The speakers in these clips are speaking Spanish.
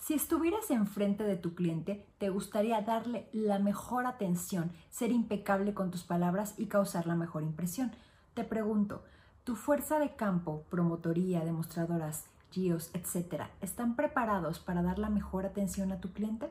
Si estuvieras enfrente de tu cliente, te gustaría darle la mejor atención, ser impecable con tus palabras y causar la mejor impresión. Te pregunto, ¿tu fuerza de campo, promotoría, demostradoras, GIOS, etcétera, están preparados para dar la mejor atención a tu cliente?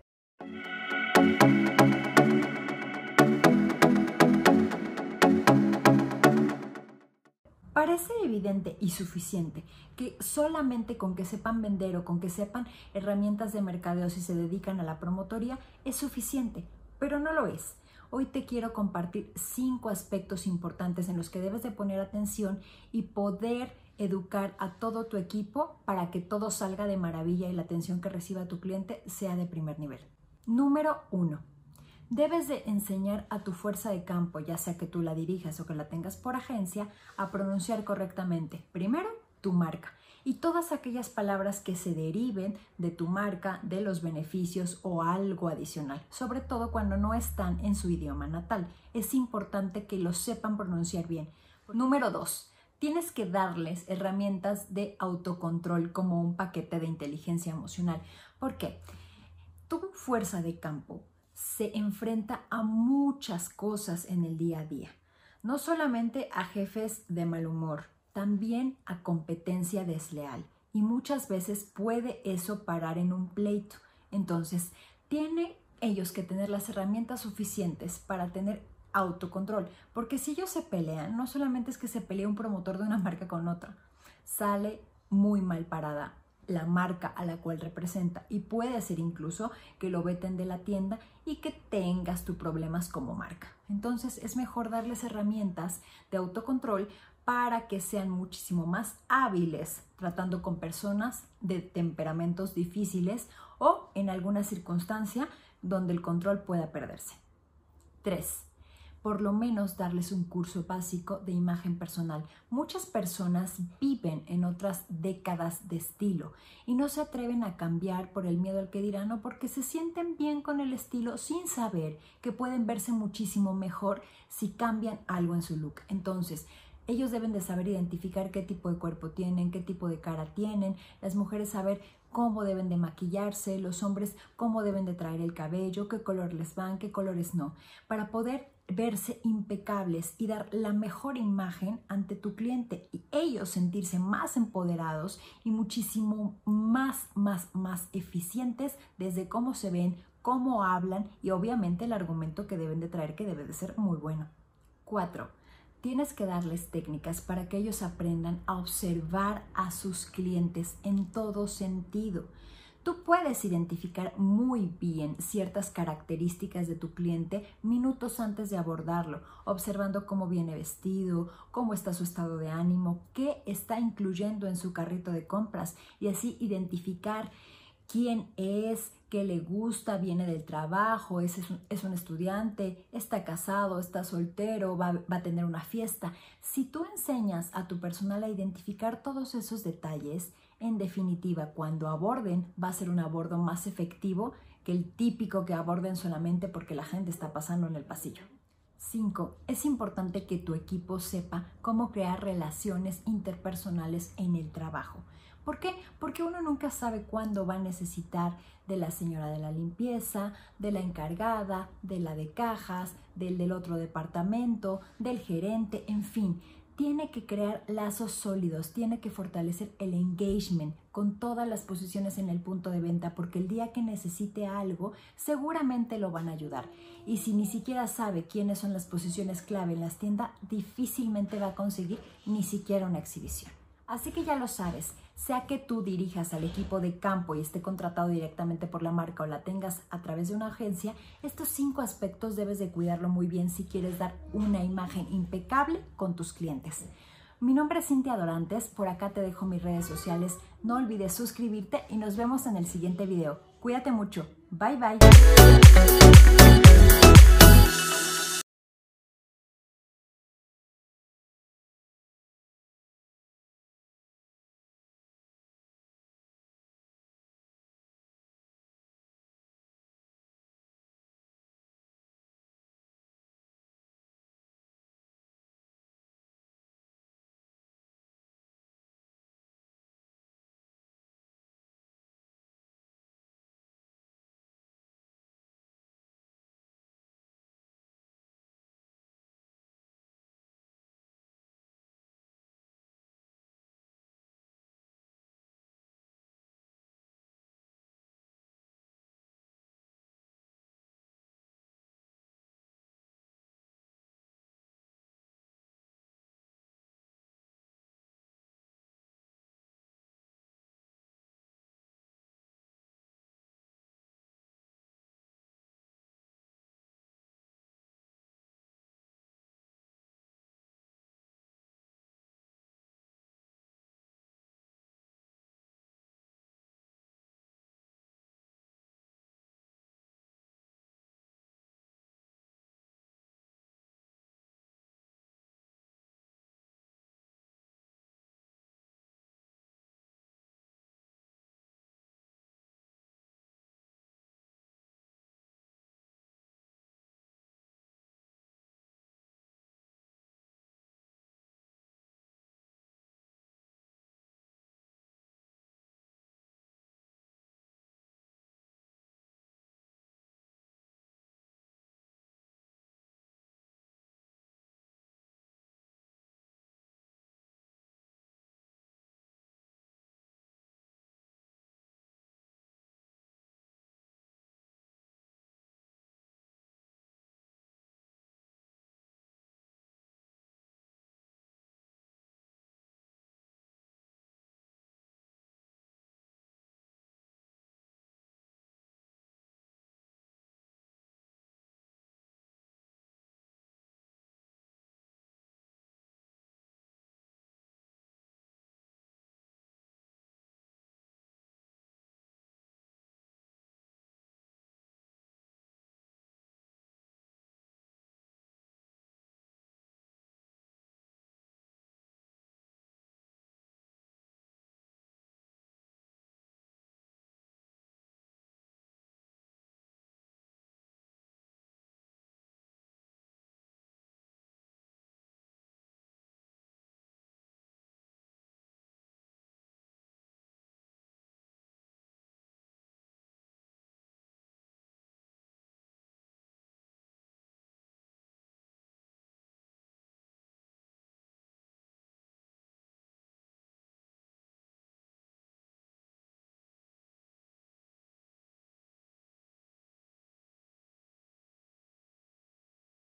Parece evidente y suficiente que solamente con que sepan vender o con que sepan herramientas de mercadeo si se dedican a la promotoría es suficiente, pero no lo es. Hoy te quiero compartir cinco aspectos importantes en los que debes de poner atención y poder educar a todo tu equipo para que todo salga de maravilla y la atención que reciba tu cliente sea de primer nivel. Número uno Debes de enseñar a tu fuerza de campo, ya sea que tú la dirijas o que la tengas por agencia, a pronunciar correctamente. Primero, tu marca y todas aquellas palabras que se deriven de tu marca, de los beneficios o algo adicional, sobre todo cuando no están en su idioma natal. Es importante que lo sepan pronunciar bien. Número dos, tienes que darles herramientas de autocontrol como un paquete de inteligencia emocional. ¿Por qué? Tu fuerza de campo se enfrenta a muchas cosas en el día a día. No solamente a jefes de mal humor, también a competencia desleal. Y muchas veces puede eso parar en un pleito. Entonces, tienen ellos que tener las herramientas suficientes para tener autocontrol. Porque si ellos se pelean, no solamente es que se pelee un promotor de una marca con otra, sale muy mal parada la marca a la cual representa y puede ser incluso que lo veten de la tienda y que tengas tus problemas como marca. Entonces es mejor darles herramientas de autocontrol para que sean muchísimo más hábiles tratando con personas de temperamentos difíciles o en alguna circunstancia donde el control pueda perderse. 3 por lo menos darles un curso básico de imagen personal. Muchas personas viven en otras décadas de estilo y no se atreven a cambiar por el miedo al que dirán o porque se sienten bien con el estilo sin saber que pueden verse muchísimo mejor si cambian algo en su look. Entonces, ellos deben de saber identificar qué tipo de cuerpo tienen, qué tipo de cara tienen, las mujeres saber cómo deben de maquillarse, los hombres cómo deben de traer el cabello, qué color les van, qué colores no, para poder verse impecables y dar la mejor imagen ante tu cliente y ellos sentirse más empoderados y muchísimo más, más, más eficientes desde cómo se ven, cómo hablan y obviamente el argumento que deben de traer que debe de ser muy bueno. 4. Tienes que darles técnicas para que ellos aprendan a observar a sus clientes en todo sentido. Tú puedes identificar muy bien ciertas características de tu cliente minutos antes de abordarlo, observando cómo viene vestido, cómo está su estado de ánimo, qué está incluyendo en su carrito de compras y así identificar quién es, qué le gusta, viene del trabajo, es, es, un, estudiante, está casado, está soltero, va, va a tener una fiesta. Si tú enseñas a tu personal a identificar todos esos detalles, en definitiva, cuando aborden, va a ser un abordo más efectivo que el típico que aborden solamente porque la gente está pasando en el pasillo. 5. Es importante que tu equipo sepa cómo crear relaciones interpersonales en el trabajo. ¿Por qué? Porque uno nunca sabe cuándo va a necesitar de la señora de la limpieza, de la encargada, de la de cajas, del del otro departamento, del gerente, en fin tiene que crear lazos sólidos, tiene que fortalecer el engagement con todas las posiciones en el punto de venta, porque el día que necesite algo, seguramente lo van a ayudar. Y si ni siquiera sabe quiénes son las posiciones clave en las tiendas, difícilmente va a conseguir ni siquiera una exhibición. Así que ya lo sabes, sea que tú dirijas al equipo de campo y esté contratado directamente por la marca o la tengas a través de una agencia, estos cinco aspectos debes de cuidarlo muy bien si quieres dar una imagen impecable con tus clientes. Mi nombre es Cintia Dorantes, por acá te dejo mis redes sociales, no olvides suscribirte y nos vemos en el siguiente video. Cuídate mucho, bye bye.